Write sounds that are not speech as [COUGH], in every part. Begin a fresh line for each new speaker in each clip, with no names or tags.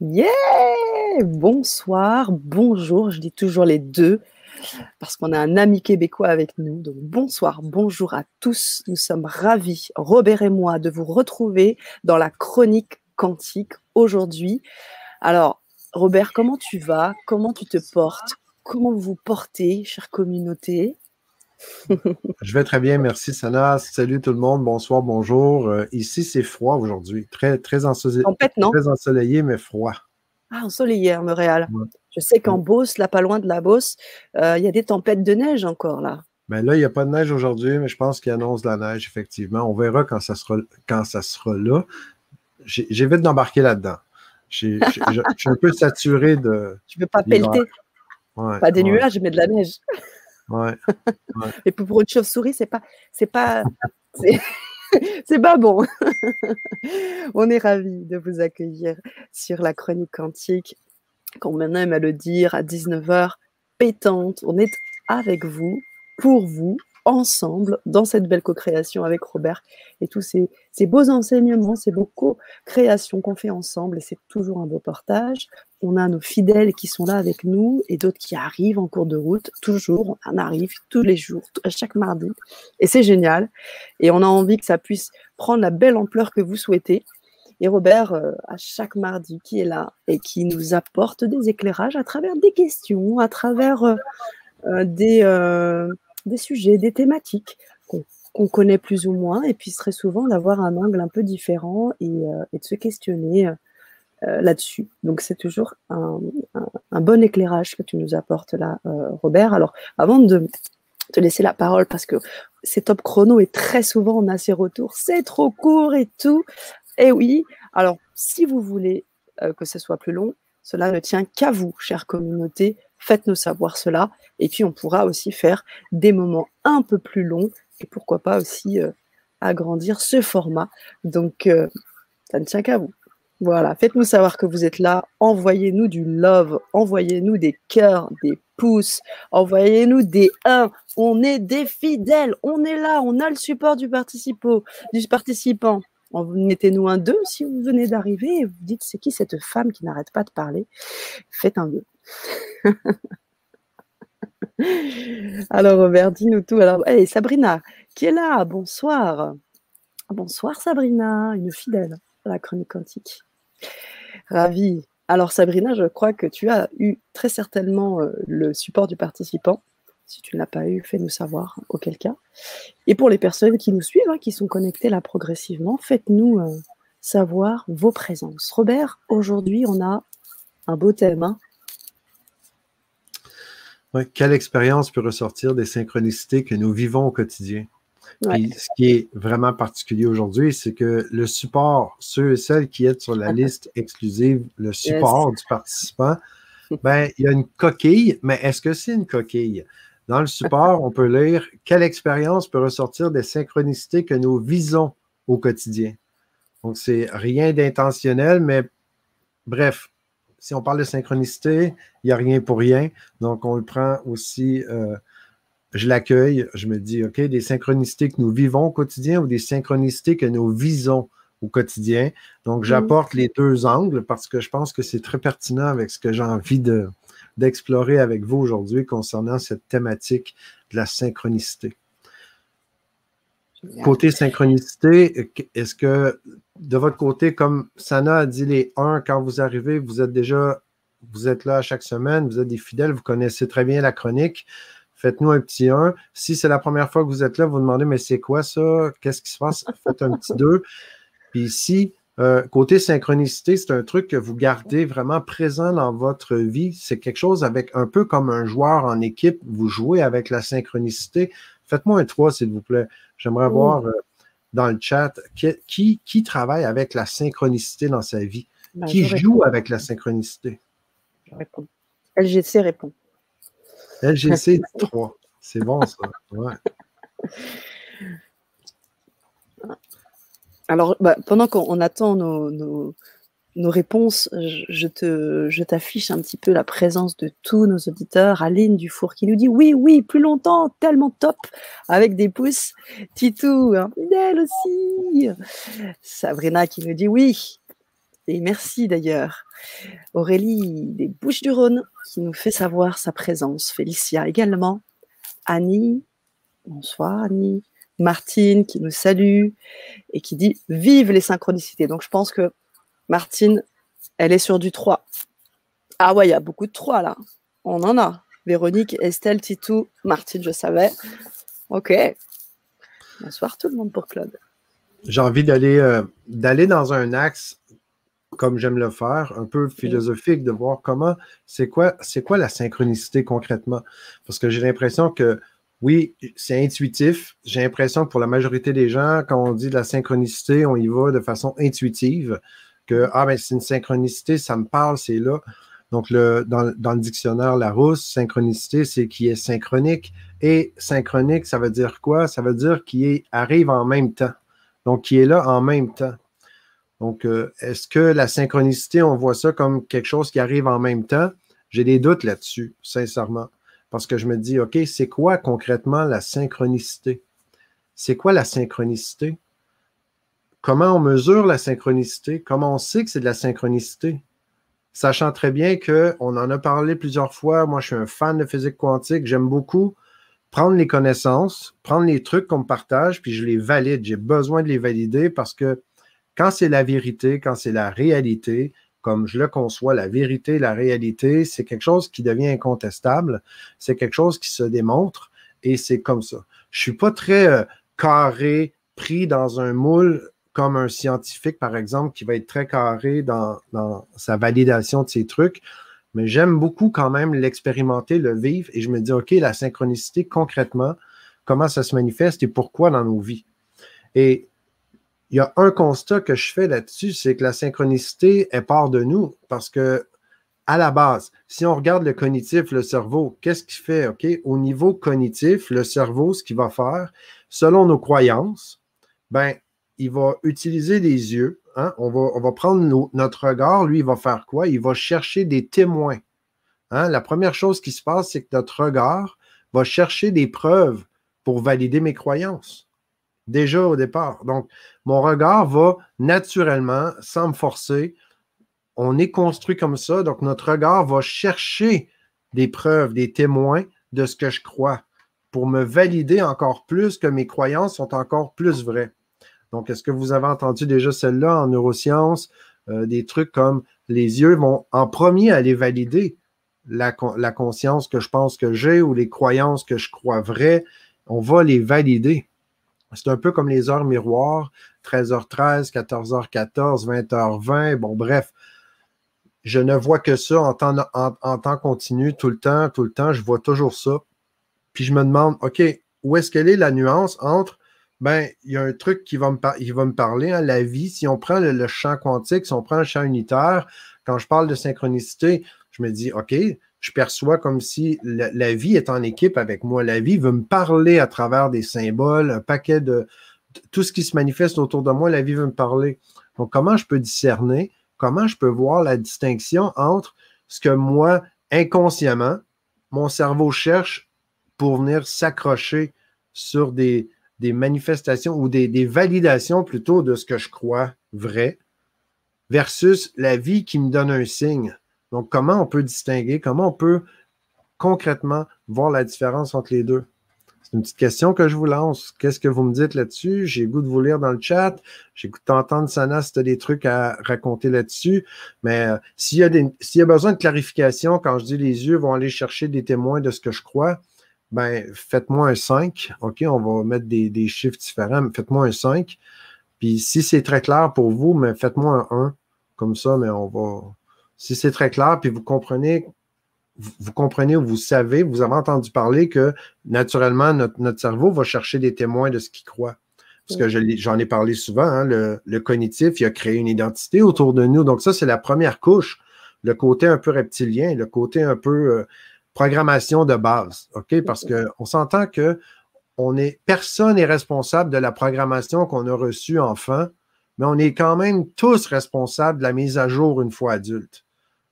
Yeah Bonsoir, bonjour, je dis toujours les deux parce qu'on a un ami québécois avec nous. Donc bonsoir, bonjour à tous. Nous sommes ravis, Robert et moi, de vous retrouver dans la chronique quantique aujourd'hui. Alors, Robert, comment tu vas? Comment tu te portes? Comment vous portez, chère communauté?
Je vais très bien, merci Sana. Salut tout le monde, bonsoir, bonjour. Euh, ici, c'est froid aujourd'hui, très, très, ensoleillé, très ensoleillé, mais froid.
Ah, ensoleillé à Montréal. Je sais qu'en Beauce, là, pas loin de la Beauce, euh, il y a des tempêtes de neige encore là.
Ben là, il n'y a pas de neige aujourd'hui, mais je pense qu'il annonce de la neige, effectivement. On verra quand ça sera, quand ça sera là. J'évite d'embarquer là-dedans. Je suis un peu saturé de. [LAUGHS]
Tu ne veux pas pelleter? pas des nuages, mais de la neige. [LAUGHS] Et pour une chauve-souris, c'est pas, c'est pas, c'est [LAUGHS] pas bon. [LAUGHS] On est ravis de vous accueillir sur la chronique quantique, comme on aime à le dire, à 19h, pétante. On est avec vous, pour vous, ensemble dans cette belle co-création avec Robert et tous ces, beaux enseignements, ces beaux co-créations qu'on fait ensemble et c'est toujours un beau partage. On a nos fidèles qui sont là avec nous et d'autres qui arrivent en cours de route, toujours, on arrive tous les jours, à chaque mardi et c'est génial et on a envie que ça puisse prendre la belle ampleur que vous souhaitez. Et Robert, euh, à chaque mardi, qui est là et qui nous apporte des éclairages à travers des questions, à travers euh, euh, des, des sujets, des thématiques qu'on connaît plus ou moins, et puis très souvent d'avoir un angle un peu différent et, euh, de se questionner euh, là-dessus. Donc c'est toujours un, bon éclairage que tu nous apportes là, euh, Robert. Alors avant de te laisser la parole, parce que c'est top chrono et très souvent on a ces retours, c'est trop court et tout. Et oui, alors si vous voulez que ce soit plus long, cela ne tient qu'à vous, chère communauté. Faites-nous savoir cela. Et puis, on pourra aussi faire des moments un peu plus longs et pourquoi pas aussi euh, agrandir ce format. Donc, euh, ça ne tient qu'à vous. Voilà, faites-nous savoir que vous êtes là. Envoyez-nous du love, envoyez-nous des cœurs, des pouces, envoyez-nous des 1. On est des fidèles, on est là, on a le support du, participant, du participant. Mettez-nous un 2 si vous venez d'arriver et vous dites c'est qui cette femme qui n'arrête pas de parler? Faites un 2. [LAUGHS] Alors, Robert, dis-nous tout. Alors, hey, Sabrina, qui est là Bonsoir. Bonsoir, Sabrina, une fidèle à la chronique quantique. Ravie. Alors, Sabrina, je crois que tu as eu très certainement euh, le support du participant. Si tu ne l'as pas eu, fais-nous savoir, auquel cas. Et pour les personnes qui nous suivent, hein, qui sont connectées là progressivement, faites-nous euh, savoir vos présences. Robert, aujourd'hui, on a un beau thème, hein
quelle expérience peut ressortir des synchronicités que nous vivons au quotidien? ce qui est vraiment particulier aujourd'hui, c'est que le support, ceux et celles qui sont sur la liste exclusive, le support du participant, [LAUGHS] ben, il y a une coquille, mais est-ce que c'est une coquille? Dans le support, on peut lire quelle expérience peut ressortir des synchronicités que nous visons au quotidien. Donc, c'est rien d'intentionnel, mais bref, si on parle de synchronicité, il n'y a rien pour rien. Donc, on le prend aussi, euh, je l'accueille, je me dis, OK, des synchronicités que nous vivons au quotidien ou des synchronicités que nous visons au quotidien. Donc, mm. j'apporte les deux angles parce que je pense que c'est très pertinent avec ce que j'ai envie d'explorer avec vous aujourd'hui concernant cette thématique de la synchronicité. Côté synchronicité, est-ce que de votre côté, comme Sana a dit les 1, quand vous arrivez, vous êtes déjà, vous êtes là chaque semaine, vous êtes des fidèles, vous connaissez très bien la chronique. Faites-nous un petit 1. Si c'est la première fois que vous êtes là, vous demandez, mais c'est quoi ça? Qu'est-ce qui se passe? [LAUGHS] Faites un petit 2. Puis ici, euh, côté synchronicité, c'est un truc que vous gardez vraiment présent dans votre vie. C'est quelque chose avec un peu comme un joueur en équipe. Vous jouez avec la synchronicité. Faites-moi un 3, s'il vous plaît. J'aimerais voir euh, dans le chat qui, qui, travaille avec la synchronicité dans sa vie? Ben, qui joue avec la synchronicité?
Je réponds. LGC répond.
LGC 3. C'est bon, ça. Ouais. [LAUGHS]
Alors, bah, pendant qu'on attend nos, nos réponses, je, te, je t'affiche un petit peu la présence de tous nos auditeurs. Aline Dufour qui nous dit oui, oui, plus longtemps, tellement top, avec des pouces. Titou, un fidèle aussi. Sabrina qui nous dit oui. Et merci d'ailleurs. Aurélie des Bouches-du-Rhône qui nous fait savoir sa présence. Félicia également. Annie, bonsoir Annie. Martine qui nous salue et qui dit Vive les synchronicités. Donc je pense que Martine, elle est sur du 3. Ah ouais, il y a beaucoup de 3 là. On en a. Véronique, Estelle, Titou, Martine, je savais. Ok. Bonsoir tout le monde pour Claude.
J'ai envie d'aller euh, d'aller dans un axe comme j'aime le faire, un peu philosophique, de voir comment, c'est quoi, c'est quoi la synchronicité concrètement? Parce que j'ai l'impression que oui, c'est intuitif. J'ai l'impression que pour la majorité des gens, quand on dit de la synchronicité, on y va de façon intuitive. Que, ah, ben, c'est une synchronicité, ça me parle, c'est là. Donc, le, dans, le dictionnaire Larousse, synchronicité, c'est qui est synchronique. Et synchronique, ça veut dire quoi? Ça veut dire qui arrive en même temps. Donc, qui est là en même temps. Donc, euh, est-ce que la synchronicité, on voit ça comme quelque chose qui arrive en même temps? J'ai des doutes là-dessus, sincèrement. Parce que je me dis, OK, c'est quoi concrètement la synchronicité? C'est quoi la synchronicité? Comment on mesure la synchronicité? Comment on sait que c'est de la synchronicité? Sachant très bien qu'on en a parlé plusieurs fois, moi je suis un fan de physique quantique, j'aime beaucoup prendre les connaissances, prendre les trucs qu'on me partage, puis je les valide. J'ai besoin de les valider parce que quand c'est la vérité, quand c'est la réalité, comme je le conçois, la vérité, la réalité, c'est quelque chose qui devient incontestable, c'est quelque chose qui se démontre et c'est comme ça. Je ne suis pas très euh, carré, pris dans un moule comme un scientifique, par exemple, qui va être très carré dans, sa validation de ses trucs, mais j'aime beaucoup quand même l'expérimenter, le vivre et je me dis, OK, la synchronicité concrètement, comment ça se manifeste et pourquoi dans nos vies? Et il y a un constat que je fais là-dessus, c'est que la synchronicité est part de nous parce que, à la base, si on regarde le cognitif, le cerveau, qu'est-ce qu'il fait? OK? Au niveau cognitif, le cerveau, ce qu'il va faire, selon nos croyances, ben, il va utiliser les yeux. Hein? On, va, prendre notre regard. Lui, il va faire quoi? Il va chercher des témoins. Hein? La première chose qui se passe, c'est que notre regard va chercher des preuves pour valider mes croyances déjà au départ. Donc, mon regard va naturellement, sans me forcer, on est construit comme ça, donc notre regard va chercher des preuves, des témoins de ce que je crois pour me valider encore plus que mes croyances sont encore plus vraies. Donc, est-ce que vous avez entendu déjà celle-là en neurosciences? Euh, des trucs comme les yeux vont en premier aller valider la, conscience que je pense que j'ai ou les croyances que je crois vraies. On va les valider. C'est un peu comme les heures miroirs, 13h13, 14h14, 20h20, bon bref. Je ne vois que ça en temps, en, temps continu, tout le temps, tout le temps, je vois toujours ça. Puis je me demande, OK, où est-ce qu'elle est la nuance entre, ben, il y a un truc qui va me, va me parler, hein, la vie, si on prend le champ quantique, si on prend le champ unitaire, quand je parle de synchronicité, je me dis, OK, je perçois comme si la, vie est en équipe avec moi. La vie veut me parler à travers des symboles, un paquet de, tout ce qui se manifeste autour de moi, la vie veut me parler. Donc, comment je peux discerner, comment je peux voir la distinction entre ce que moi, inconsciemment, mon cerveau cherche pour venir s'accrocher sur des, manifestations ou des, des, validations plutôt de ce que je crois vrai, versus la vie qui me donne un signe. Donc, comment on peut distinguer, comment on peut concrètement voir la différence entre les deux? C'est une petite question que je vous lance. Qu'est-ce que vous me dites là-dessus? J'ai goût de vous lire dans le chat. J'ai goût d'entendre, Sana, si tu as des trucs à raconter là-dessus. Mais euh, s'il, a y a besoin de clarification, quand je dis les yeux vont aller chercher des témoins de ce que je crois, ben faites-moi un 5. OK, on va mettre des, des chiffres différents, mais faites-moi un 5. Puis si c'est très clair pour vous, mais faites-moi un 1. Comme ça, mais on va, si c'est très clair, puis vous comprenez, vous, comprenez ou vous savez, vous avez entendu parler que naturellement, notre, cerveau va chercher des témoins de ce qu'il croit. Parce que j'en ai parlé souvent, hein, le, cognitif, il a créé une identité autour de nous. Donc, ça, c'est la première couche, le côté un peu reptilien, le côté un peu euh, programmation de base. OK? Parce qu'on s'entend que on est, personne n'est responsable de la programmation qu'on a reçue enfant, mais on est quand même tous responsables de la mise à jour une fois adulte.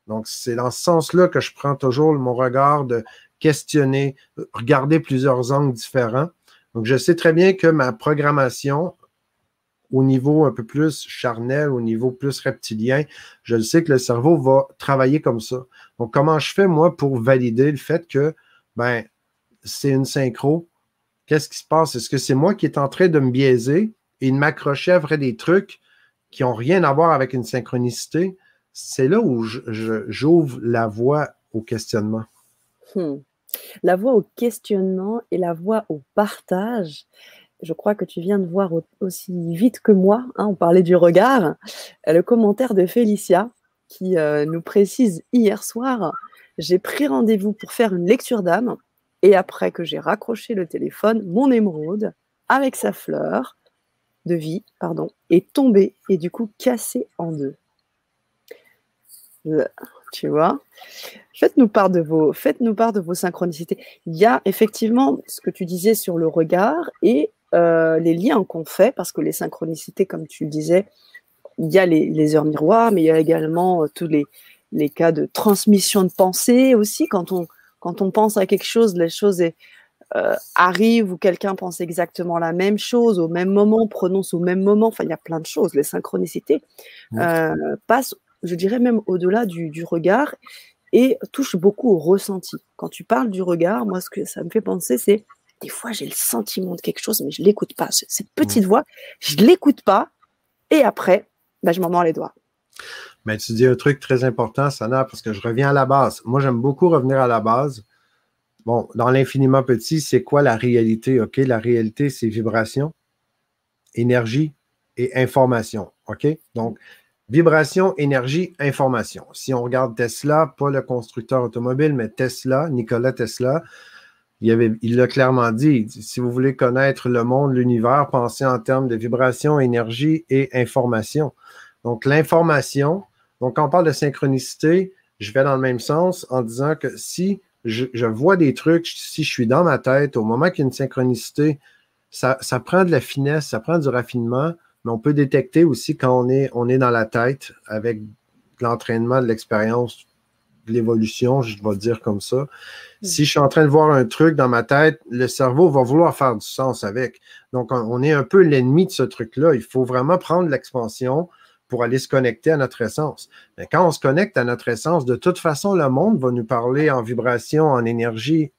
Donc, c'est dans ce sens-là que je prends toujours mon regard de questionner, regarder plusieurs angles différents. Donc, je sais très bien que ma programmation au niveau un peu plus charnel, au niveau plus reptilien, je sais que le cerveau va travailler comme ça. Donc, comment je fais, moi, pour valider le fait que, ben, c'est une synchro? Qu'est-ce qui se passe? Est-ce que c'est moi qui est en train de me biaiser et de m'accrocher à vrai des trucs qui n'ont rien à voir avec une synchronicité? C'est là où j'ouvre la voie au questionnement.
Hmm. La voie au questionnement et la voie au partage je crois que tu viens de voir aussi vite que moi, hein, on parlait du regard, euh, le commentaire de Félicia qui euh, nous précise hier soir, j'ai pris rendez-vous pour faire une lecture d'âme et après que j'ai raccroché le téléphone, mon émeraude avec sa fleur de vie, pardon, est tombée et du coup cassée en deux. Euh, tu vois Faites-nous part faites-nous part de vos synchronicités. Il y a effectivement ce que tu disais sur le regard et euh, les liens qu'on fait, parce que les synchronicités, comme tu le disais, il y a les, heures miroirs, mais il y a également euh, tous les, les, cas de transmission de pensée aussi. Quand on, quand on pense à quelque chose, les choses euh, arrivent ou quelqu'un pense exactement la même chose au même moment, prononce au même moment. Enfin, il y a plein de choses. Les synchronicités passent, je dirais même au-delà du, du regard et touchent beaucoup au ressenti. Quand tu parles du regard, moi, ce que ça me fait penser, c'est des fois, j'ai le sentiment de quelque chose, mais je l'écoute pas. Cette petite mmh. voix, je l'écoute pas. Et après, ben, je m'en mords les doigts.
Mais tu dis un truc très important, Sana, parce que je reviens à la base. Moi, j'aime beaucoup revenir à la base. Bon, dans l'infiniment petit, c'est quoi la réalité? OK? La réalité, c'est vibration, énergie et information. OK? Donc, vibration, énergie, information. Si on regarde Tesla, pas le constructeur automobile, mais Tesla, Nikola Tesla, il l'a clairement dit. Si vous voulez connaître le monde, l'univers, pensez en termes de vibration, énergie et information. Donc, l'information, donc quand on parle de synchronicité, je vais dans le même sens en disant que si je, vois des trucs, si je suis dans ma tête, au moment qu'il y a une synchronicité, ça, prend de la finesse, ça prend du raffinement, mais on peut détecter aussi quand on est, dans la tête avec l'entraînement, de l'expérience, l'évolution, je vais dire comme ça. Mm. Si je suis en train de voir un truc dans ma tête, le cerveau va vouloir faire du sens avec. Donc, on est un peu l'ennemi de ce truc-là. Il faut vraiment prendre l'expansion pour aller se connecter à notre essence. Mais quand on se connecte à notre essence, de toute façon, le monde va nous parler en vibration, en énergie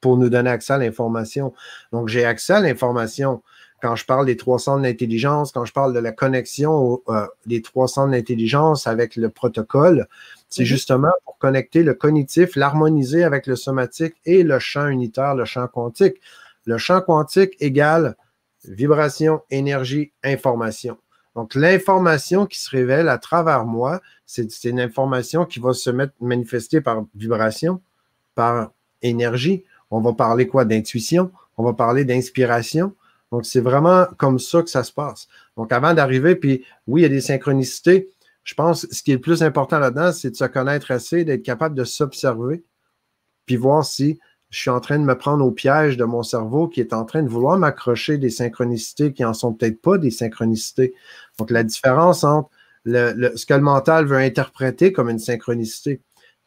pour nous donner accès à l'information. Donc, j'ai accès à l'information. Quand je parle des trois centres d'intelligence, quand je parle de la connexion euh, des trois centres d'intelligence avec le protocole, c'est mhm. justement pour connecter le cognitif, l'harmoniser avec le somatique et le champ unitaire, le champ quantique. Le champ quantique égale vibration, énergie, information. Donc, l'information qui se révèle à travers moi, c'est une information qui va se mettre, manifester par vibration, par énergie. On va parler quoi? D'intuition. On va parler d'inspiration. Donc, c'est vraiment comme ça que ça se passe. Donc, avant d'arriver, puis oui, il y a des synchronicités, je pense que ce qui est le plus important là-dedans, c'est de se connaître assez, d'être capable de s'observer, puis voir si je suis en train de me prendre au piège de mon cerveau qui est en train de vouloir m'accrocher des synchronicités qui en sont peut-être pas des synchronicités. Donc, la différence entre ce que le mental veut interpréter comme une synchronicité.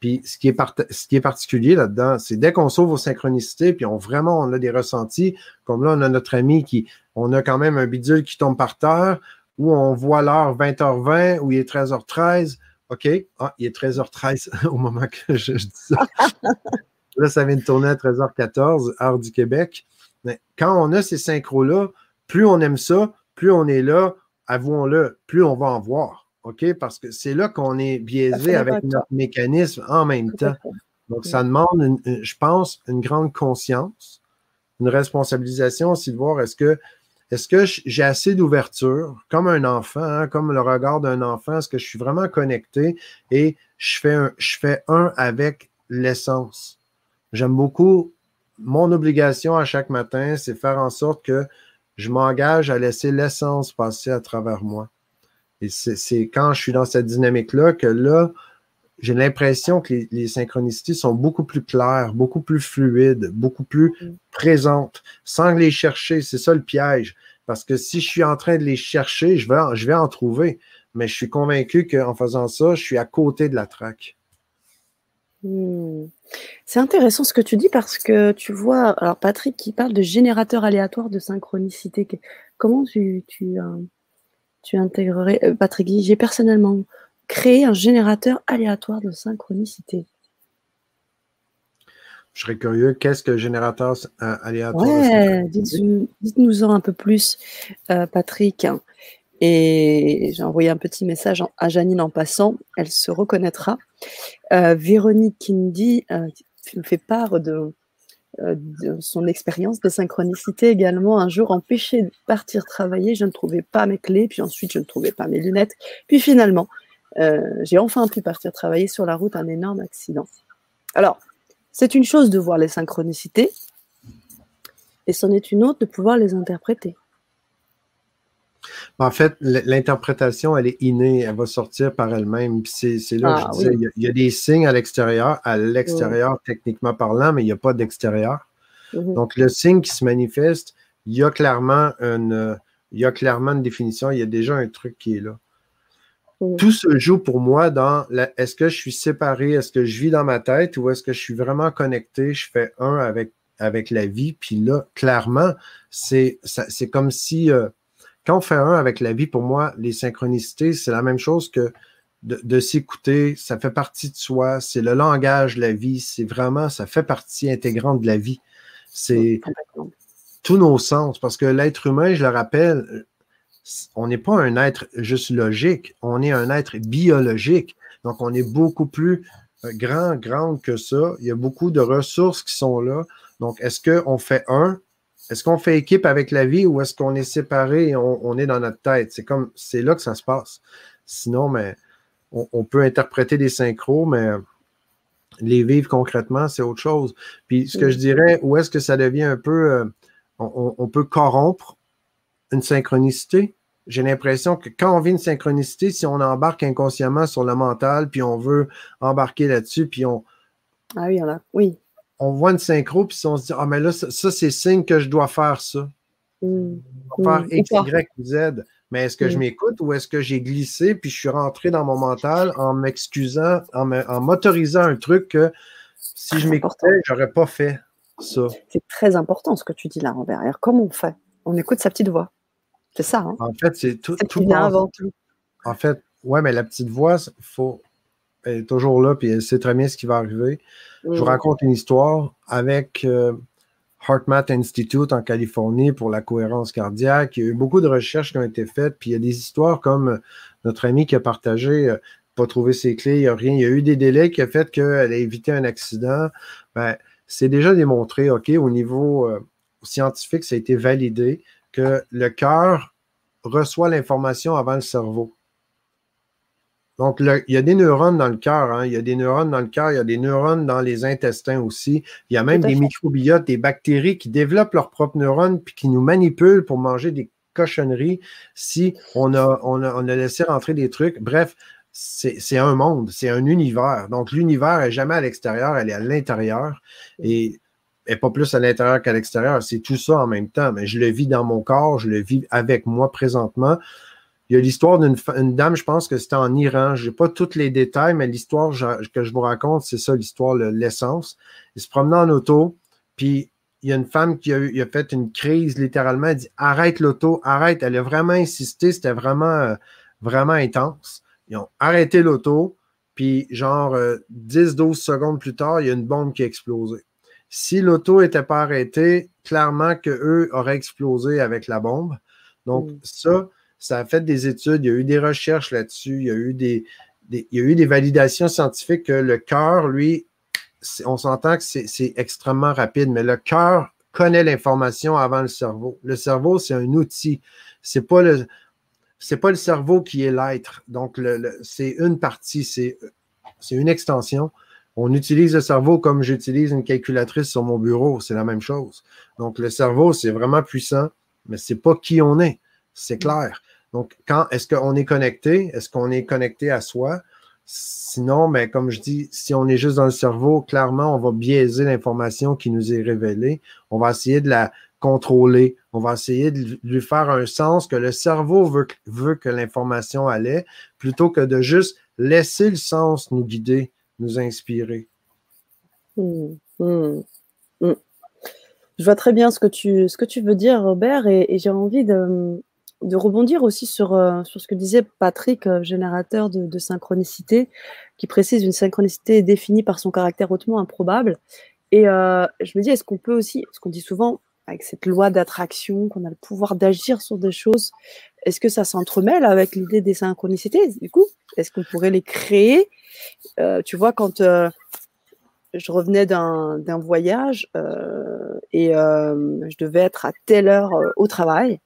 Puis ce qui est, ce qui est particulier là-dedans, c'est dès qu'on sauve aux synchronicités, puis on vraiment on a des ressentis, comme là, on a notre ami qui, on a quand même un bidule qui tombe par terre, où on voit l'heure 20h20, où il est 13h13. OK, ah, il est 13h13 [LAUGHS] au moment que je, dis ça. [LAUGHS] là, ça vient de tourner à 13h14, heure du Québec. Mais quand on a ces synchros-là, plus on aime ça, plus on est là, avouons-le, plus on va en voir. OK? Parce que c'est là qu'on est biaisé avec notre mécanisme en même temps. Donc, ça demande, je pense, une grande conscience, une responsabilisation aussi de voir est-ce que est-ce que j'ai assez d'ouverture, comme un enfant, hein, comme le regard d'un enfant? Est-ce que je suis vraiment connecté et je fais un, je fais un avec l'essence? J'aime beaucoup mon obligation à chaque matin, c'est faire en sorte que je m'engage à laisser l'essence passer à travers moi. Et c'est quand je suis dans cette dynamique-là que là, j'ai l'impression que les, les, synchronicités sont beaucoup plus claires, beaucoup plus fluides, beaucoup plus mm. présentes, sans les chercher. C'est ça le piège. Parce que si je suis en train de les chercher, je vais, en, je vais en trouver. Mais je suis convaincu qu'en faisant ça, je suis à côté de la traque.
Hmm. C'est intéressant ce que tu dis parce que tu vois, alors Patrick qui parle de générateur aléatoire de synchronicité. Comment tu, tu, euh, tu intégrerais, euh, Patrick j'ai personnellement créé un générateur aléatoire de synchronicité.
Je serais curieux, qu'est-ce que générateur euh, aléatoire
ouais, Dites-nous en un peu plus, Patrick. Et j'ai envoyé un petit message à Janine en passant, elle se reconnaîtra. Euh, Véronique Kindy euh, me fait part de, euh, de son expérience de synchronicité également. Un jour, empêché de partir travailler, je ne trouvais pas mes clés, puis ensuite, je ne trouvais pas mes lunettes. Puis finalement, j'ai enfin pu partir travailler sur la route, un énorme accident. Alors, c'est une chose de voir les synchronicités, et c'en est une autre de pouvoir les interpréter.
En fait, l'interprétation, elle est innée, elle va sortir par elle-même. C'est là que je ah, disais, il, y a, des signes à l'extérieur, à l'extérieur techniquement parlant, mais il n'y a pas d'extérieur. Mm-hmm. Donc, le signe qui se manifeste, il y a clairement une, il y a clairement une définition, il y a déjà un truc qui est là. Mm. Tout se joue pour moi dans est-ce que je suis séparé, est-ce que je vis dans ma tête ou est-ce que je suis vraiment connecté, je fais un avec, avec la vie. Puis là, clairement, c'est comme si euh, quand on fait un avec la vie, pour moi, les synchronicités, c'est la même chose que de, s'écouter. Ça fait partie de soi. C'est le langage de la vie. C'est vraiment, ça fait partie intégrante de la vie. C'est tous nos sens. Parce que l'être humain, je le rappelle, on n'est pas un être juste logique. On est un être biologique. Donc, on est beaucoup plus euh, grand, grande que ça. Il y a beaucoup de ressources qui sont là. Donc, est-ce qu'on fait un est-ce qu'on fait équipe avec la vie ou est-ce qu'on est séparé et on, est dans notre tête? C'est comme c'est là que ça se passe. Sinon, mais on, peut interpréter des synchros, mais les vivre concrètement, c'est autre chose. Puis ce que je dirais, où est-ce que ça devient un peu euh, on, peut corrompre une synchronicité? J'ai l'impression que quand on vit une synchronicité, si on embarque inconsciemment sur le mental, puis on veut embarquer là-dessus, puis on.
Ah oui, a. oui
on voit une synchro, puis on se dit, ah, mais là, ça, c'est signe que je dois faire ça.
Mm.
Faire mm. X, Y, Z. Mais est-ce que je mm. m'écoute ou est-ce que j'ai glissé, puis je suis rentré dans mon mental en m'excusant, en m'autorisant un truc que si je m'écoutais, j'aurais pas fait ça.
C'est très important ce que tu dis là, Robert. Alors, comment on fait On écoute sa petite voix. C'est ça. Hein?
En fait, c'est tout. tout avant tout. En fait, ouais, mais la petite voix, faut, elle est toujours là, puis elle sait très bien ce qui va arriver. Je vous raconte une histoire avec euh, HeartMath Institute en Californie pour la cohérence cardiaque. Il y a eu beaucoup de recherches qui ont été faites, puis il y a des histoires comme euh, notre ami qui a partagé, euh, pas trouvé ses clés, il n'y a rien. Il y a eu des délais qui ont fait qu'elle a évité un accident. Ben, c'est déjà démontré, OK, au niveau scientifique, ça a été validé que le cœur reçoit l'information avant le cerveau. Donc, il y a des neurones dans le cœur, hein. il y a des neurones dans le cœur, il y a des neurones dans les intestins aussi. Il y a même des microbiotes, des bactéries qui développent leurs propres neurones puis qui nous manipulent pour manger des cochonneries si on a, on a, laissé rentrer des trucs. Bref, c'est un monde, c'est un univers. Donc, l'univers n'est jamais à l'extérieur, elle est à l'intérieur. Et et pas plus à l'intérieur qu'à l'extérieur. C'est tout ça en même temps. Mais je le vis dans mon corps, je le vis avec moi présentement. Il y a l'histoire d'une dame, je pense que c'était en Iran. Je n'ai pas tous les détails, mais l'histoire que je vous raconte, c'est ça, l'histoire, l'essence. Il se promenait en auto, puis il y a une femme qui a, a fait une crise littéralement. Elle dit Arrête l'auto, arrête. Elle a vraiment insisté, c'était vraiment, euh, vraiment intense. Ils ont arrêté l'auto, puis genre 10-12 euh, secondes plus tard, il y a une bombe qui a explosé. Si l'auto n'était pas arrêtée, clairement qu'eux auraient explosé avec la bombe. Donc, mm. ça, ça a fait des études, il y a eu des recherches là-dessus, il y a eu des, il y a eu des validations scientifiques que le cœur, lui, on s'entend que c'est extrêmement rapide, mais le cœur connaît l'information avant le cerveau. Le cerveau, c'est un outil. C'est pas le c'est pas le cerveau qui est l'être. Donc, c'est une partie, c'est une extension. On utilise le cerveau comme j'utilise une calculatrice sur mon bureau. C'est la même chose. Donc, le cerveau, c'est vraiment puissant, mais c'est pas qui on est. C'est clair. Donc, quand est-ce qu'on est connecté? Est-ce qu'on est connecté à soi? Sinon, mais comme je dis, si on est juste dans le cerveau, clairement, on va biaiser l'information qui nous est révélée. On va essayer de la contrôler. On va essayer de lui faire un sens que le cerveau veut, que l'information allait, plutôt que de juste laisser le sens nous guider, nous inspirer.
Mmh, mmh, mmh. Je vois très bien ce que tu veux dire, Robert, et, j'ai envie de, de, rebondir aussi sur, euh, sur ce que disait Patrick, euh, générateur de, synchronicité, qui précise une synchronicité définie par son caractère hautement improbable. Et euh, je me dis, est-ce qu'on peut aussi, ce qu'on dit souvent, avec cette loi d'attraction, qu'on a le pouvoir d'agir sur des choses, est-ce que ça s'entremêle avec l'idée des synchronicités? Du coup, est-ce qu'on pourrait les créer? Tu vois, quand je revenais d'un voyage et je devais être à telle heure au travail.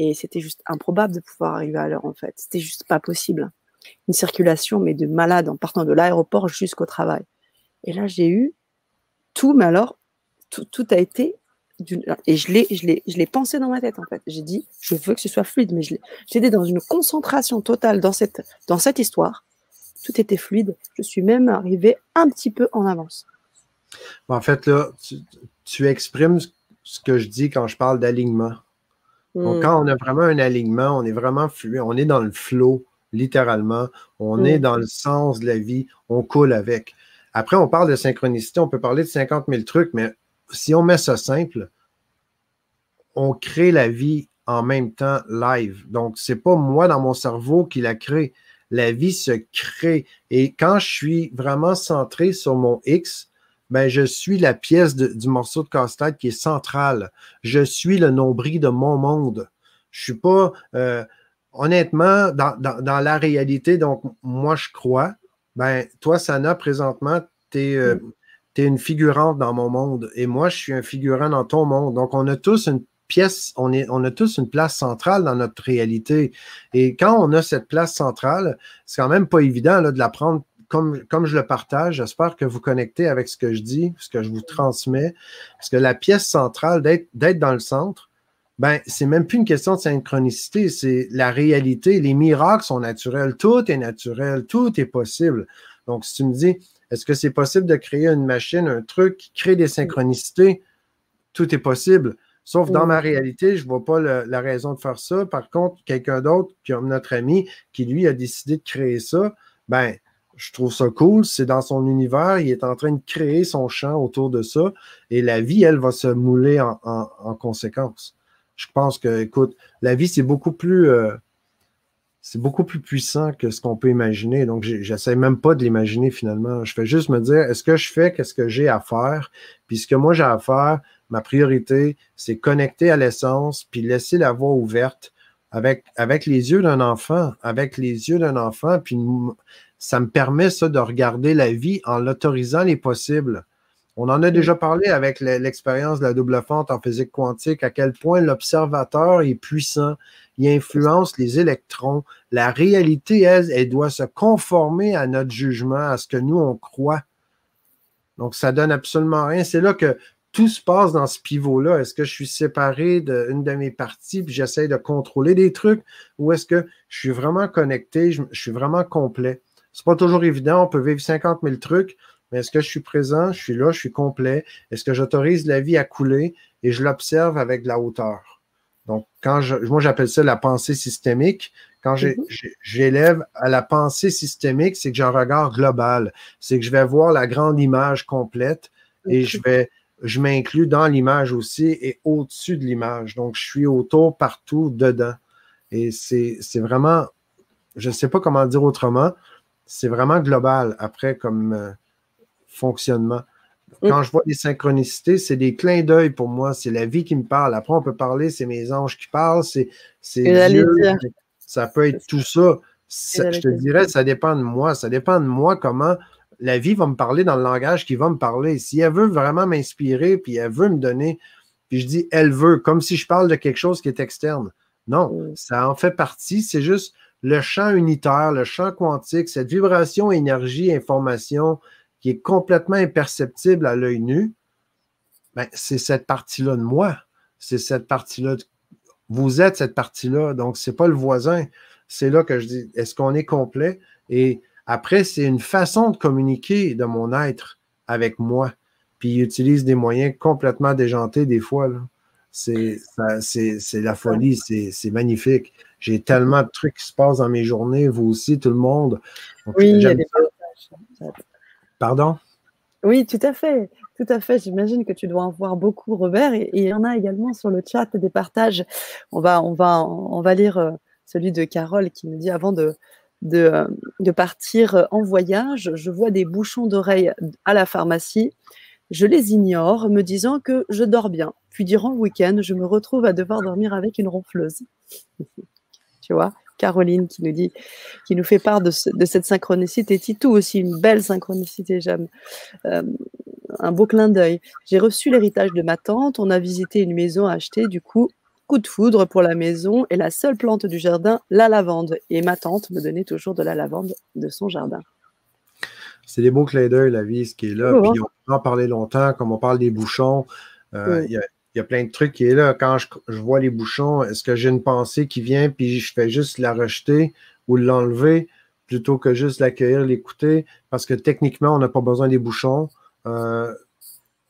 Et c'était juste improbable de pouvoir arriver à l'heure, en fait. C'était juste pas possible. Une circulation, mais de malade, en partant de l'aéroport jusqu'au travail. Et là, j'ai eu tout, mais alors, tout, tout a été. Et je l'ai, je, l'ai, je l'ai pensé dans ma tête, en fait. J'ai dit, je veux que ce soit fluide, mais j'étais dans une concentration totale dans cette, dans cette histoire tout était fluide. Je suis même arrivée un petit peu en avance.
En fait, là, tu, exprimes ce que je dis quand je parle d'alignement. Hmm. Quand on a vraiment un alignement, on est vraiment fluide, on est dans le flow, littéralement. On hmm. est dans le sens de la vie, on coule avec. Après, on parle de synchronicité, on peut parler de 50 000 trucs, mais si on met ça simple, on crée la vie en même temps live. Donc, c'est pas moi dans mon cerveau qui la crée la vie se crée. Et quand je suis vraiment centré sur mon X, ben, je suis la pièce du morceau de casse-tête qui est centrale. Je suis le nombril de mon monde. Je suis pas, euh, honnêtement, dans, dans, la réalité, donc moi je crois, ben, toi, Sana, présentement, tu es, euh, es, une figurante dans mon monde et moi, je suis un figurant dans ton monde. Donc, on a tous une pièce, on, est, on a tous une place centrale dans notre réalité. Et quand on a cette place centrale, c'est quand même pas évident là, de la prendre comme, comme je le partage. J'espère que vous connectez avec ce que je dis, ce que je vous transmets. Parce que la pièce centrale, d'être dans le centre, ben, c'est même plus une question de synchronicité, c'est la réalité. Les miracles sont naturels. Tout est naturel, tout est possible. Donc, si tu me dis, est-ce que c'est possible de créer une machine, un truc qui crée des synchronicités? Tout est possible. Sauf dans ma réalité, je ne vois pas la raison de faire ça. Par contre, quelqu'un d'autre, comme notre ami, qui lui a décidé de créer ça, ben, je trouve ça cool. C'est dans son univers, il est en train de créer son champ autour de ça. Et la vie, elle, va se mouler en, conséquence. Je pense que, écoute, la vie, c'est beaucoup plus. Euh, c'est beaucoup plus puissant que ce qu'on peut imaginer. Donc, j'essaie même pas de l'imaginer finalement. Je fais juste me dire, est-ce que je fais qu'est-ce que j'ai à faire? Puis ce que moi j'ai à faire, ma priorité, c'est connecter à l'essence, puis laisser la voie ouverte avec, avec les yeux d'un enfant, avec les yeux d'un enfant, puis ça me permet ça de regarder la vie en l'autorisant les possibles. On en a déjà parlé avec l'expérience de la double fente en physique quantique, à quel point l'observateur est puissant, il influence les électrons. La réalité, elle, elle doit se conformer à notre jugement, à ce que nous, on croit. Donc, ça donne absolument rien. C'est là que tout se passe dans ce pivot-là. Est-ce que je suis séparé d'une de, mes parties puis j'essaie de contrôler des trucs ou est-ce que je suis vraiment connecté, je, suis vraiment complet? C'est pas toujours évident. On peut vivre 50 000 trucs, mais est-ce que je suis présent? Je suis là, je suis complet. Est-ce que j'autorise la vie à couler? Et je l'observe avec de la hauteur? Donc, quand je, moi, j'appelle ça la pensée systémique. Quand mm-hmm. j'élève à la pensée systémique, c'est que j'ai un regard global. C'est que je vais voir la grande image complète et je vais je m'inclus dans l'image aussi et au-dessus de l'image. Donc, je suis autour, partout, dedans. Et c'est vraiment, je ne sais pas comment dire autrement, c'est vraiment global après comme euh, fonctionnement. Mm. Quand je vois des synchronicités, c'est des clins d'œil pour moi. C'est la vie qui me parle. Après, on peut parler, c'est mes anges qui parlent, c'est Dieu. Ça peut être tout ça. je te dirais, ça dépend de moi. Ça dépend de moi comment la vie va me parler dans le langage qui va me parler. Si elle veut vraiment m'inspirer, puis elle veut me donner, puis je dis elle veut, comme si je parle de quelque chose qui est externe. Non, mm. ça en fait partie. C'est juste le champ unitaire, le champ quantique, cette vibration, énergie, information qui est complètement imperceptible à l'œil nu. Ben, c'est cette partie-là de moi. C'est cette partie-là. Vous êtes cette partie-là. Donc, ce n'est pas le voisin. C'est là que je dis est-ce qu'on est complet? Et après, c'est une façon de communiquer de mon être avec moi. Puis il utilise des moyens complètement déjantés des fois. C'est la folie, c'est magnifique. J'ai tellement de trucs qui se passent dans mes journées, vous aussi, tout le monde.
oui, il y a des
Pardon?
Oui, tout à fait. Tout à fait. J'imagine que tu dois en voir beaucoup, Robert. Et, il y en a également sur le chat des partages. On va, on va, on va lire euh, celui de Carole qui nous dit avant de, de, euh, de partir en voyage, je vois des bouchons d'oreilles à la pharmacie. Je les ignore, me disant que je dors bien. Puis durant le week-end, je me retrouve à devoir dormir avec une ronfleuse. Tu vois Caroline qui nous dit, qui nous fait part de, cette synchronicité. Titou aussi, une belle synchronicité, j'aime. Euh, un beau clin d'œil. J'ai reçu l'héritage de ma tante. On a visité une maison à acheter. Du coup, coup de foudre pour la maison et la seule plante du jardin, la lavande. Et ma tante me donnait toujours de la lavande de son jardin.
C'est des beaux clins d'œil, la vie, ce qui est là. Oh, Puis on peut en parler longtemps, comme on parle des bouchons. Euh, il y, a plein de trucs qui est là. Quand je, vois les bouchons, est-ce que j'ai une pensée qui vient, puis je fais juste la rejeter ou l'enlever plutôt que juste l'accueillir, l'écouter? Parce que techniquement, on n'a pas besoin des bouchons. Euh,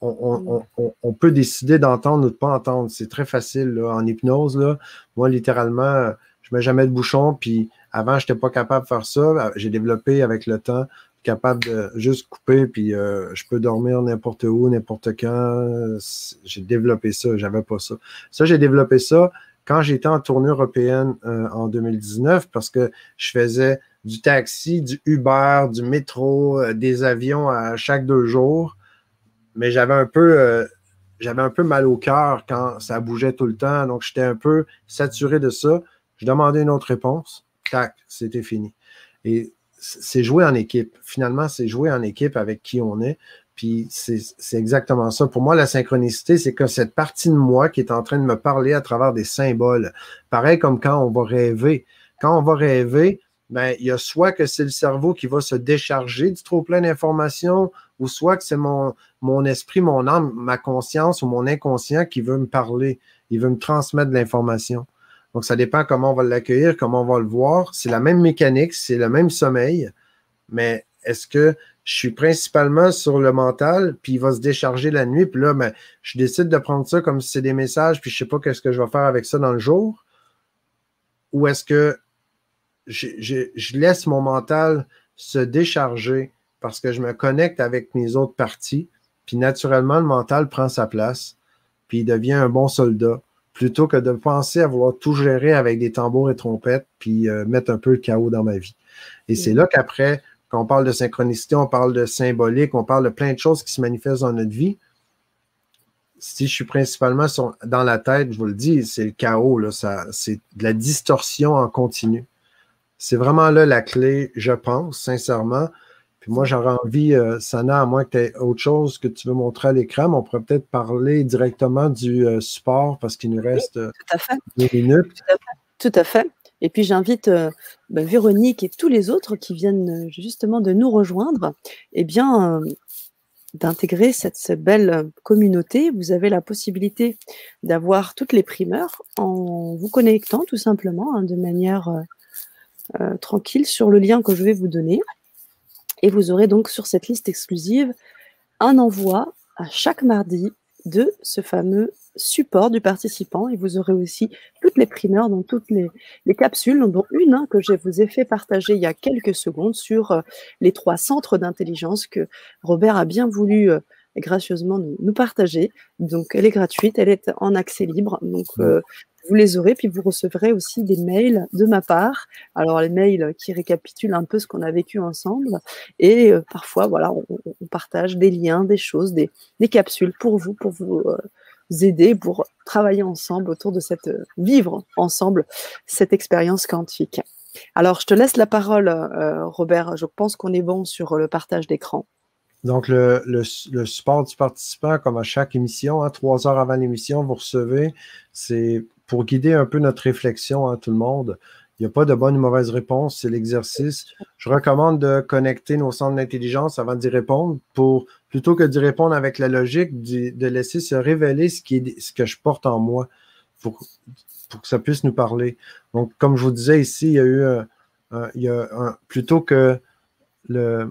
on, peut décider d'entendre ou de pas entendre. C'est très facile en hypnose. Là. Moi, littéralement, je ne mets jamais de bouchon. Puis avant, je n'étais pas capable de faire ça. J'ai développé avec le temps, capable de juste couper, puis euh, je peux dormir n'importe où, n'importe quand. J'ai développé ça. J'avais pas ça. Ça, j'ai développé ça quand j'étais en tournée européenne euh, en 2019 parce que je faisais du taxi, du Uber, du métro, euh, des avions à chaque deux jours mais j'avais un peu j'avais un peu mal au cœur quand ça bougeait tout le temps. Donc, j'étais un peu saturé de ça. Je demandais une autre réponse. Tac, c'était fini. Et c'est jouer en équipe. Finalement, c'est jouer en équipe avec qui on est. Puis c'est exactement ça. Pour moi, la synchronicité, c'est que cette partie de moi qui est en train de me parler à travers des symboles. Pareil comme quand on va rêver. Quand on va rêver, ben, il y a soit que c'est le cerveau qui va se décharger du trop plein d'informations, ou soit que c'est mon, mon esprit, mon âme, ma conscience ou mon inconscient qui veut me parler, il veut me transmettre de l'information. Donc, ça dépend comment on va l'accueillir, comment on va le voir. C'est la même mécanique, c'est le même sommeil, mais est-ce que je suis principalement sur le mental, puis il va se décharger la nuit, puis là, ben, je décide de prendre ça comme si c'est des messages, puis je ne sais pas qu'est-ce que je vais faire avec ça dans le jour? Ou est-ce que je laisse mon mental se décharger parce que je me connecte avec mes autres parties, puis naturellement, le mental prend sa place, puis il devient un bon soldat, plutôt que de penser à vouloir tout gérer avec des tambours et trompettes, puis euh, mettre un peu le chaos dans ma vie. Et c'est là qu'après, quand on parle de synchronicité, on parle de symbolique, on parle de plein de choses qui se manifestent dans notre vie. Si je suis principalement dans la tête, je vous le dis, c'est le chaos, là, c'est de la distorsion en continu. C'est vraiment là la clé, je pense, sincèrement. Puis moi, j'aurais envie, euh, Sana, à moins que tu aies autre chose que tu veux montrer à l'écran, mais on pourrait peut-être parler directement du euh, support parce qu'il nous reste euh,
deux
minutes.
Tout à fait. Et puis j'invite ben, Véronique et tous les autres qui viennent justement de nous rejoindre, eh bien, d'intégrer cette, belle communauté. Vous avez la possibilité d'avoir toutes les primeurs en vous connectant tout simplement hein, de manière tranquille sur le lien que je vais vous donner. Et vous aurez donc sur cette liste exclusive un envoi à chaque mardi de ce fameux support du participant et vous aurez aussi toutes les primeurs dans toutes les, capsules, dont une hein, que je vous ai fait partager il y a quelques secondes sur euh, les trois centres d'intelligence que Robert a bien voulu euh, gracieusement nous, partager. Donc elle est gratuite, elle est en accès libre. Donc euh, vous les aurez, puis vous recevrez aussi des mails de ma part. Alors les mails qui récapitulent un peu ce qu'on a vécu ensemble, et euh, parfois voilà, on, partage des liens, des choses, des, capsules pour vous, pour vous euh, aider, pour travailler ensemble autour de cette euh, vivre ensemble cette expérience quantique. Alors je te laisse la parole, Robert. Je pense qu'on est bon sur le partage d'écran.
Donc, le, le, support du participant, comme à chaque émission, hein, trois heures avant l'émission, vous recevez, c'est pour guider un peu notre réflexion à tout le monde. Il n'y a pas de bonne ou mauvaise réponse, c'est l'exercice. Je recommande de connecter nos centres d'intelligence avant d'y répondre pour, plutôt que d'y répondre avec la logique, de laisser se révéler ce, qui est, ce que je porte en moi pour, pour que ça puisse nous parler. Donc, comme je vous disais ici, il y a eu il y a un, plutôt que le,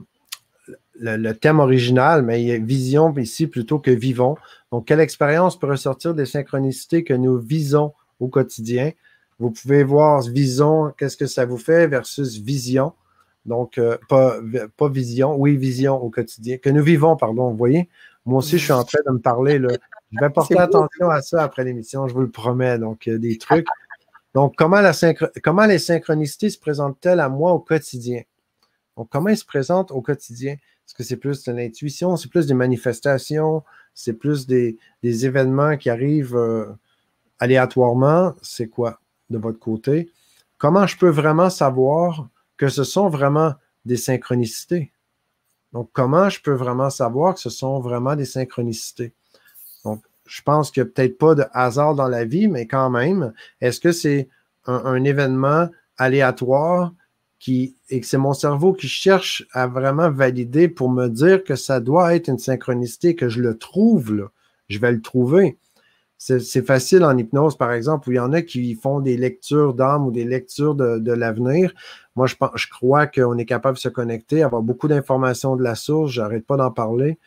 le, thème original, mais il y a vision ici plutôt que vivons. Donc, quelle expérience peut ressortir des synchronicités que nous visons au quotidien. Vous pouvez voir vision, qu'est-ce que ça vous fait versus vision. Donc, euh, pas, pas vision, oui, vision au quotidien, que nous vivons, pardon, vous voyez? Moi aussi, je suis en train de me parler. Là. Je vais porter attention à ça après l'émission, je vous le promets. Donc, a des trucs. Donc, comment, la comment les synchronicités se présentent-elles à moi au quotidien? Donc, comment elles se présentent au quotidien? Est-ce que c'est plus de l'intuition, c'est plus des manifestations, c'est plus des, événements qui arrivent euh, aléatoirement? C'est quoi de votre côté? Comment je peux vraiment savoir que ce sont vraiment des synchronicités? Donc, comment je peux vraiment savoir que ce sont vraiment des synchronicités? Donc, je pense qu'il n'y a peut-être pas de hasard dans la vie, mais quand même, est-ce que c'est un, événement aléatoire et que c'est mon cerveau qui cherche à vraiment valider pour me dire que ça doit être une synchronicité, que je le trouve, là, je vais le trouver. C'est facile en hypnose, par exemple, où il y en a qui font des lectures d'âme ou des lectures de, l'avenir. Moi, je, crois qu'on est capable de se connecter, avoir beaucoup d'informations de la source. J'arrête pas d'en parler.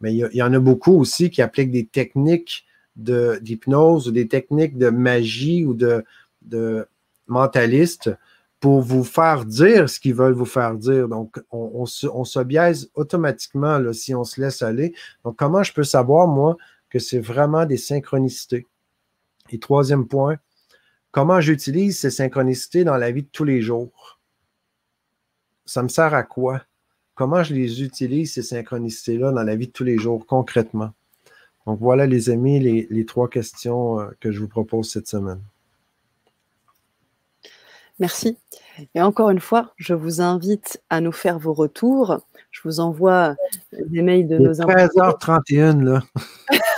Mais il y, en a beaucoup aussi qui appliquent des techniques d'hypnose ou des techniques de magie ou de, de mentaliste pour vous faire dire ce qu'ils veulent vous faire dire. Donc, on, se, biaise automatiquement là, si on se laisse aller. Donc, comment je peux savoir, moi, que c'est vraiment des synchronicités? Et troisième point, comment j'utilise ces synchronicités dans la vie de tous les jours? Ça me sert à quoi? comment je les utilise, ces synchronicités-là, dans la vie de tous les jours, concrètement? Donc voilà, les amis, les, trois questions euh, que je vous propose cette semaine.
Merci. Et encore une fois, je vous invite à nous faire vos retours. Je vous envoie des mails de nos
13h31, là.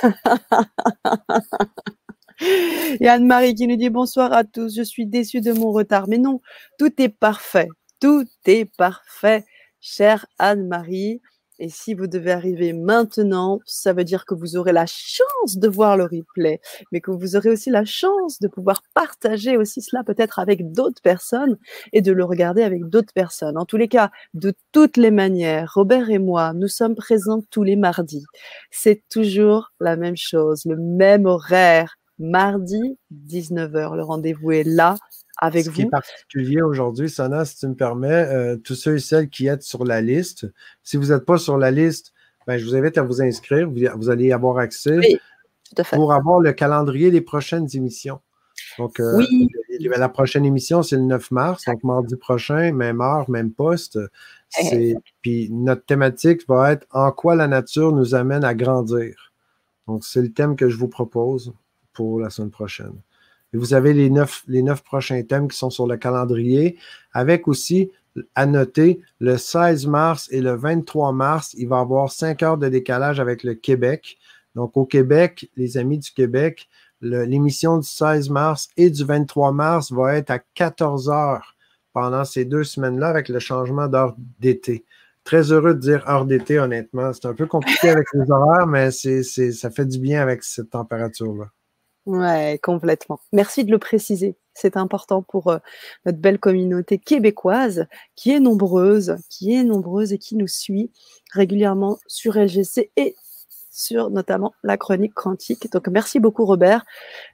[LAUGHS]
Et Anne-Marie qui nous dit bonsoir à tous. Je suis déçue de mon retard. Mais non, tout est parfait. Tout est parfait chère Anne-Marie. Et si vous devez arriver maintenant, ça veut dire que vous aurez la chance de voir le replay, mais que vous aurez aussi la chance de pouvoir partager aussi cela peut-être avec d'autres personnes et de le regarder avec d'autres personnes. En tous les cas, de toutes les manières, Robert et moi, nous sommes présents tous les mardis. C'est toujours la même chose, le même horaire. Mardi, 19h. Le rendez-vous est là avec Ce
qui est particulier aujourd'hui, Sana, si tu me permets, euh, tous ceux et celles qui êtes sur la liste, si vous n'êtes pas sur la liste, ben, je vous invite à vous inscrire. Vous, allez avoir accès pour avoir le calendrier des prochaines émissions. Donc, euh, oui. la prochaine émission, c'est le 9 mars, donc mardi prochain, même heure, même poste. Eh. Puis notre thématique va être En quoi la nature nous amène à grandir. Donc, c'est le thème que je vous propose pour la semaine prochaine. Vous avez les neuf, les neuf prochains thèmes qui sont sur le calendrier, avec aussi à noter le 16 mars et le 23 mars, il va y avoir cinq heures de décalage avec le Québec. Donc au Québec, les amis du Québec, l'émission du 16 mars et du 23 mars va être à 14 heures pendant ces deux semaines-là avec le changement d'heure d'été. Très heureux de dire heure d'été, honnêtement. C'est un peu compliqué avec les horaires, mais c'est, ça fait du bien avec cette température-là.
Ouais, complètement. Merci de le préciser. C'est important pour euh, notre belle communauté québécoise qui est nombreuse, qui est nombreuse et qui nous suit régulièrement sur LGC et sur notamment la chronique quantique. Donc merci beaucoup Robert.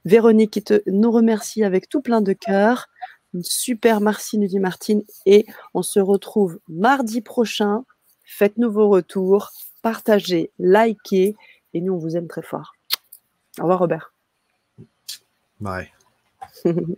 Véronique qui nous remercie avec tout plein de cœur. Une super merci nous dit Martine et on se retrouve mardi prochain. Faites-nous vos retours, partagez, likez et nous on vous aime très fort. Au revoir Robert.
Bye. [LAUGHS]